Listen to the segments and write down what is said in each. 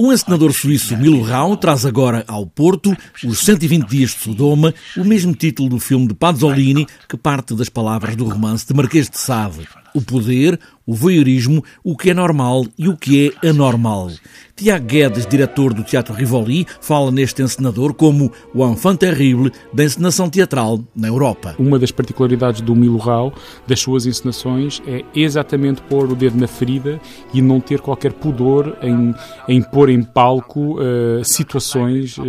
O encenador suíço Milo Rau traz agora ao Porto Os 120 Dias de Sodoma, o mesmo título do filme de Pasolini, que parte das palavras do romance de Marquês de Sade. O poder, o voyeurismo, o que é normal e o que é anormal. Tiago Guedes, diretor do Teatro Rivoli, fala neste encenador como o enfant terrible da encenação teatral na Europa. Uma das particularidades do Milo Rau, das suas encenações, é exatamente pôr o dedo na ferida e não ter qualquer pudor em, em pôr em palco uh, situações uh,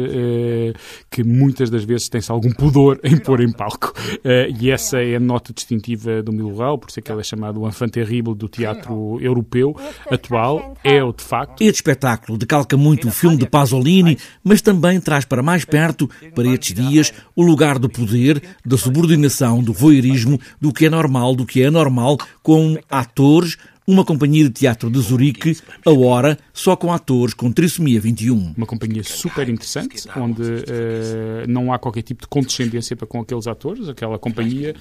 que muitas das vezes tem-se algum pudor em pôr em palco. Uh, e essa é a nota distintiva do Milo Rau, por isso é que ele é chamado o enfant terrible do teatro europeu atual. É o de facto. Este espetáculo espetáculo decalca muito o filme de Pasolini, mas também traz para mais perto, para estes dias, o lugar do poder, da subordinação, do voyeurismo, do que é normal, do que é anormal, com atores, uma companhia de teatro de Zurique, a Hora, só com atores com trissomia 21. Uma companhia super interessante, onde uh, não há qualquer tipo de condescendência para com aqueles atores. Aquela companhia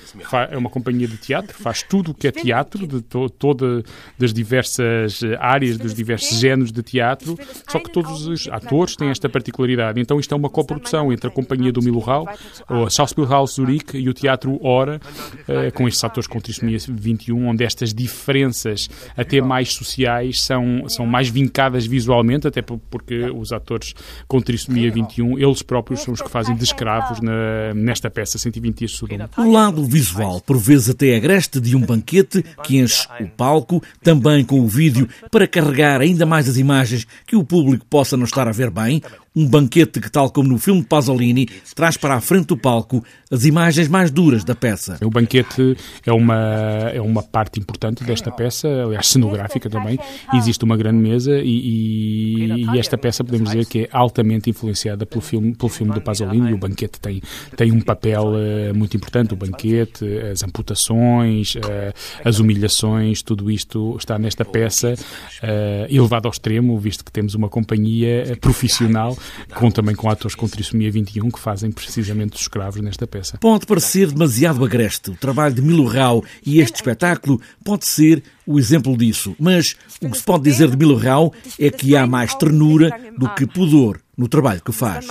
é uma companhia de teatro, faz tudo o que é teatro, de to todas as diversas áreas, dos diversos géneros de teatro, só que todos os atores têm esta particularidade. Então isto é uma coprodução entre a companhia do Milo Hall, a Schauspielhaus Zurique e o Teatro Hora, uh, com estes atores com trissomia 21, onde estas diferenças até mais sociais, são, são mais vincadas visualmente, até porque os atores com trissomia 21, eles próprios são os que fazem de escravos na, nesta peça 120 dias de Sodoma. O lado visual, por vezes até agreste de um banquete que enche o palco, também com o vídeo para carregar ainda mais as imagens que o público possa não estar a ver bem, um banquete que, tal como no filme de Pasolini, traz para a frente do palco as imagens mais duras da peça. O banquete é uma, é uma parte importante desta peça, aliás, cenográfica também. Existe uma grande mesa e, e, e, esta peça podemos dizer que é altamente influenciada pelo filme, pelo filme do Pasolini. O banquete tem, tem um papel uh, muito importante. O banquete, as amputações, uh, as humilhações, tudo isto está nesta peça, uh, elevado ao extremo, visto que temos uma companhia profissional com também com atores com trissomia 21 que fazem precisamente os escravos nesta peça. Pode parecer demasiado agreste o trabalho de Milo Rau e este espetáculo pode ser o exemplo disso, mas o que se pode dizer de Milo Rau é que há mais ternura do que pudor no trabalho que faz.